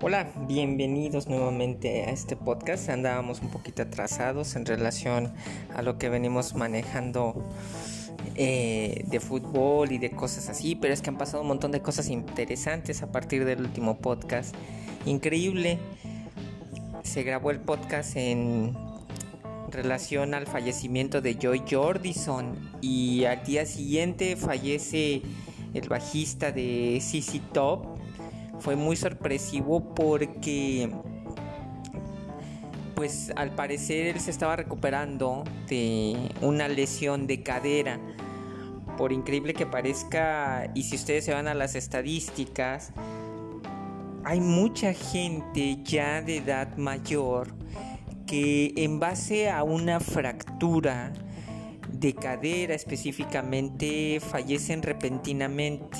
Hola, bienvenidos nuevamente a este podcast. Andábamos un poquito atrasados en relación a lo que venimos manejando eh, de fútbol y de cosas así, pero es que han pasado un montón de cosas interesantes a partir del último podcast. Increíble. Se grabó el podcast en relación al fallecimiento de Joy Jordison y al día siguiente fallece el bajista de CC Top fue muy sorpresivo porque pues al parecer él se estaba recuperando de una lesión de cadera. Por increíble que parezca, y si ustedes se van a las estadísticas, hay mucha gente ya de edad mayor que en base a una fractura de cadera específicamente fallecen repentinamente.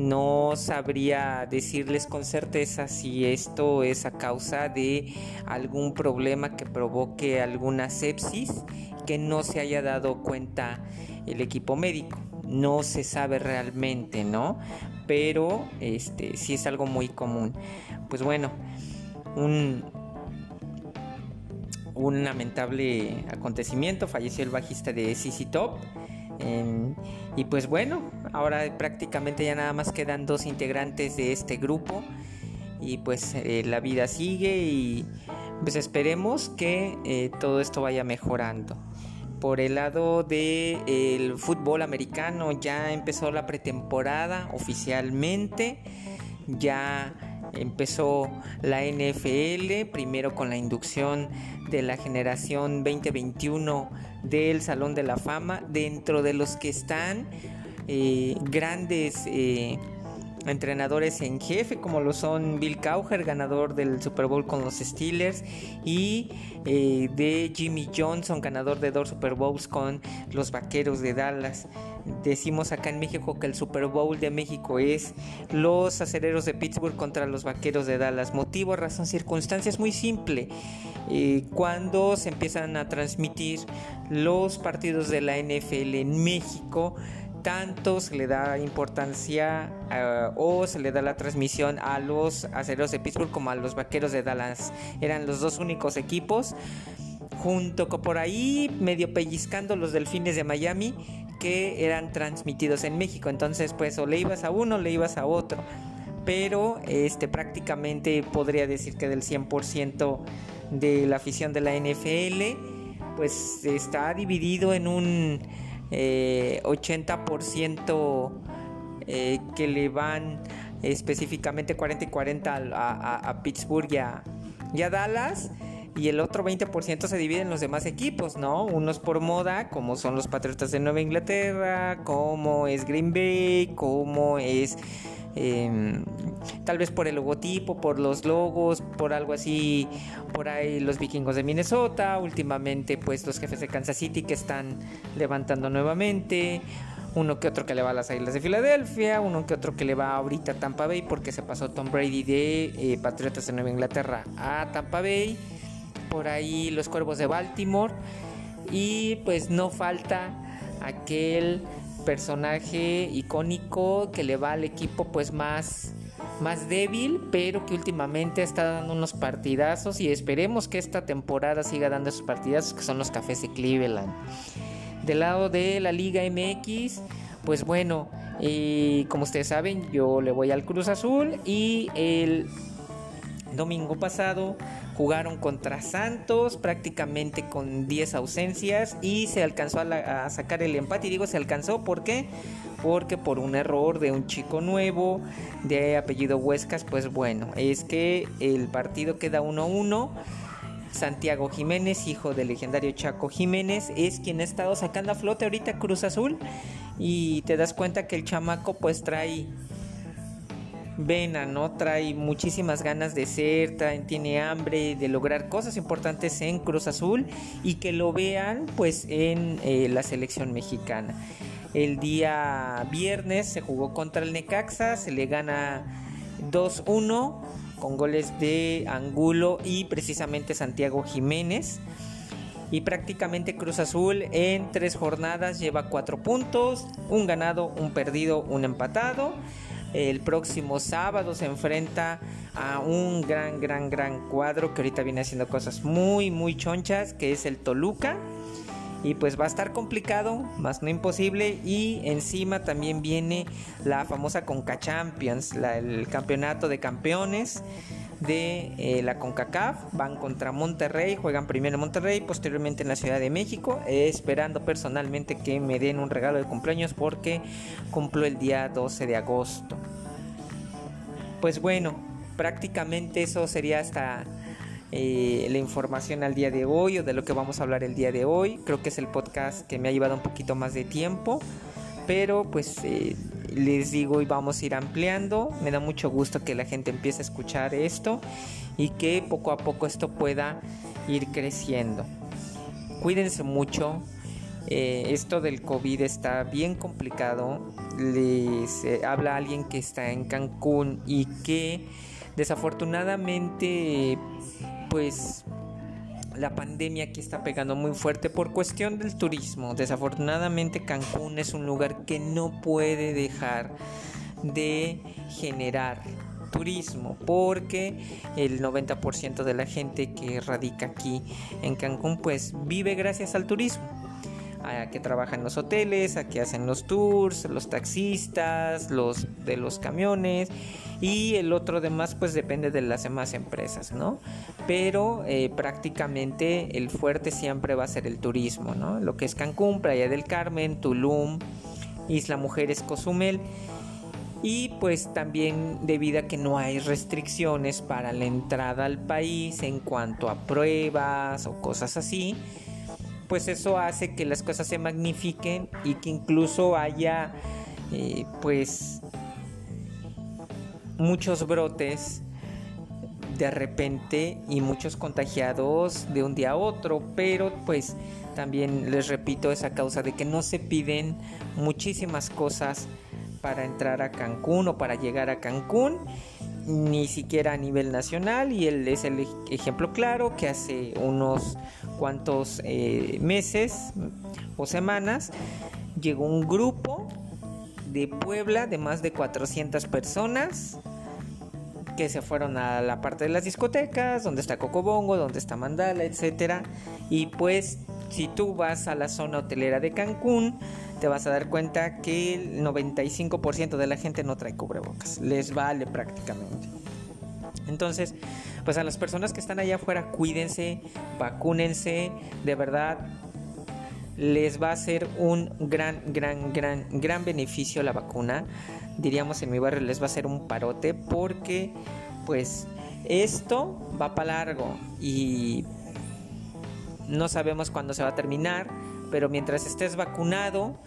No sabría decirles con certeza si esto es a causa de algún problema que provoque alguna sepsis que no se haya dado cuenta el equipo médico. No se sabe realmente, ¿no? Pero este sí es algo muy común. Pues bueno, un, un lamentable acontecimiento. Falleció el bajista de CC Top y pues bueno, ahora prácticamente ya nada más quedan dos integrantes de este grupo y pues eh, la vida sigue y pues esperemos que eh, todo esto vaya mejorando. Por el lado del el fútbol americano ya empezó la pretemporada oficialmente, ya empezó la NFL, primero con la inducción de la generación 2021 del Salón de la Fama, dentro de los que están eh, grandes eh, entrenadores en jefe, como lo son Bill Cowher, ganador del Super Bowl con los Steelers, y eh, de Jimmy Johnson, ganador de dos Super Bowls con los Vaqueros de Dallas. Decimos acá en México que el Super Bowl de México es los acereros de Pittsburgh contra los Vaqueros de Dallas. Motivo, razón, circunstancia es muy simple. Eh, cuando se empiezan a transmitir los partidos de la NFL en México, tanto se le da importancia eh, o se le da la transmisión a los aceros de Pittsburgh como a los vaqueros de Dallas. Eran los dos únicos equipos. Junto con por ahí, medio pellizcando los delfines de Miami que eran transmitidos en México. Entonces, pues, o le ibas a uno o le ibas a otro. Pero este, prácticamente podría decir que del 100% de la afición de la NFL, pues está dividido en un 80% eh, eh, que le van específicamente 40 y 40 a, Pittsburgh y a, Dallas. Y el otro 20% se divide en los demás equipos, ¿no? Unos por moda, como son los Patriotas de Nueva Inglaterra, como es Green Bay, como es Em, tal vez por el logotipo, por los logos, por algo así, por ahí los vikingos de Minnesota, últimamente pues los jefes de Kansas City que están levantando nuevamente, uno que otro que le va a las Islas de Filadelfia, uno que otro que le va ahorita a Tampa Bay porque se pasó Tom Brady de eh, Patriotas de Nueva Inglaterra a Tampa Bay, por ahí los Cuervos de Baltimore y pues no falta aquel personaje icónico que le va al equipo pues más más débil, pero que últimamente está dando unos partidazos y esperemos que esta temporada siga dando esos partidazos que son los Cafés de Cleveland. Del lado de la Liga MX, pues bueno, eh, como ustedes saben, yo le voy al Cruz Azul y el domingo pasado jugaron contra Santos prácticamente con 10 ausencias y se alcanzó a, sacar el empate. Y digo se alcanzó, ¿por qué? Porque por un error de un chico nuevo de apellido Huescas, pues bueno, es que el partido queda 1-1. Santiago Jiménez, hijo del legendario Chaco Jiménez, es quien ha estado sacando a flote ahorita Cruz Azul. Y te das cuenta que el chamaco pues trae vena, ¿no? Trae muchísimas ganas de ser, tiene hambre de lograr cosas importantes en Cruz Azul y que lo vean pues en eh, la selección mexicana. El día viernes se jugó contra el Necaxa, se le gana 2-1 con goles de Angulo y precisamente Santiago Jiménez. Y prácticamente Cruz Azul en tres jornadas lleva cuatro puntos, un ganado, un perdido, un empatado El próximo sábado se enfrenta a un gran, gran, gran cuadro que ahorita viene haciendo cosas muy, muy chonchas, que es el Toluca. Y pues va a estar complicado, más no imposible. Y encima también viene la famosa Conca Champions, el campeonato de campeones de eh, la CONCACAF. Van contra Monterrey, juegan primero en Monterrey, posteriormente en la Ciudad de México. esperando personalmente que me den un regalo de cumpleaños porque cumplo el día 12 de agosto. Pues bueno, prácticamente eso sería hasta eh, la información al día de hoy o de lo que vamos a hablar el día de hoy. Creo que es el podcast que me ha llevado un poquito más de tiempo, pero pues eh, les digo y vamos a ir ampliando. Me da mucho gusto que la gente empiece a escuchar esto y que poco a poco esto pueda ir creciendo. Cuídense mucho. Eh, esto del COVID está bien complicado. Les eh, habla alguien que está en Cancún y que desafortunadamente pues la pandemia aquí está pegando muy fuerte por cuestión del turismo. Desafortunadamente Cancún es un lugar que no puede dejar de generar turismo porque el 90% de la gente que radica aquí en Cancún pues vive gracias al turismo a que trabajan los hoteles, a que hacen los tours, los taxistas, los de los camiones y el otro demás pues depende de las demás empresas, ¿no? Pero eh, prácticamente el fuerte siempre va a ser el turismo, ¿no? Lo que es Cancún, Playa del Carmen, Tulum, Isla Mujeres, Cozumel. Y pues también debido a que no hay restricciones para la entrada al país en cuanto a pruebas o cosas así, pues eso hace que las cosas se magnifiquen y que incluso haya eh, pues muchos brotes de repente y muchos contagiados de un día a otro, pero pues también les repito esa causa de que no se piden muchísimas cosas para entrar a Cancún o para llegar a Cancún, ni siquiera a nivel nacional y él es el ejemplo claro que hace unos cuantos eh, meses o semanas llegó un grupo de Puebla de más de 400 personas que se fueron a la parte de las discotecas, donde está Cocobongo, donde está Mandala, etcétera. Y pues si tú vas a la zona hotelera de Cancún, te vas a dar cuenta que el 95% de la gente no trae cubrebocas. Les vale prácticamente. Entonces, pues a las personas que están allá afuera, cuídense, vacúnense, de verdad les va a ser un gran, gran, gran, gran beneficio la vacuna. Diríamos en mi barrio les va a ser un parote porque pues esto va para largo y no sabemos cuándo se va a terminar, pero mientras estés vacunado,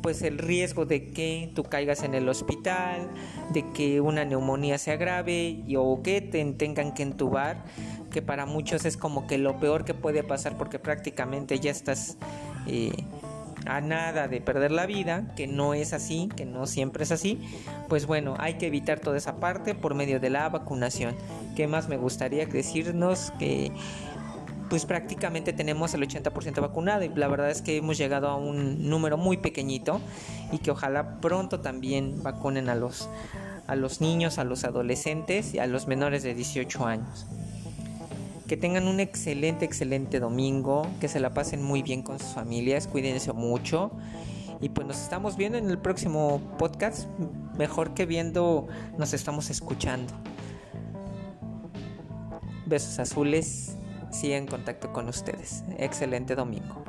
pues el riesgo de que tú caigas en el hospital, de que una neumonía se agrave y, o que te tengan que entubar, que para muchos es como que lo peor que puede pasar porque prácticamente ya estás eh, a nada de perder la vida, que no es así, que no siempre es así, pues bueno, hay que evitar toda esa parte por medio de la vacunación. ¿Qué más me gustaría decirnos que pues prácticamente tenemos el 80% vacunado y la verdad es que hemos llegado a un número muy pequeñito y que ojalá pronto también vacunen a los, a los niños, a los adolescentes y a los menores de 18 años. Que tengan un excelente, excelente domingo, que se la pasen muy bien con sus familias, cuídense mucho. Y pues nos estamos viendo en el próximo podcast. Mejor que viendo, nos estamos escuchando. Besos azules siga en contacto con ustedes. Excelente domingo.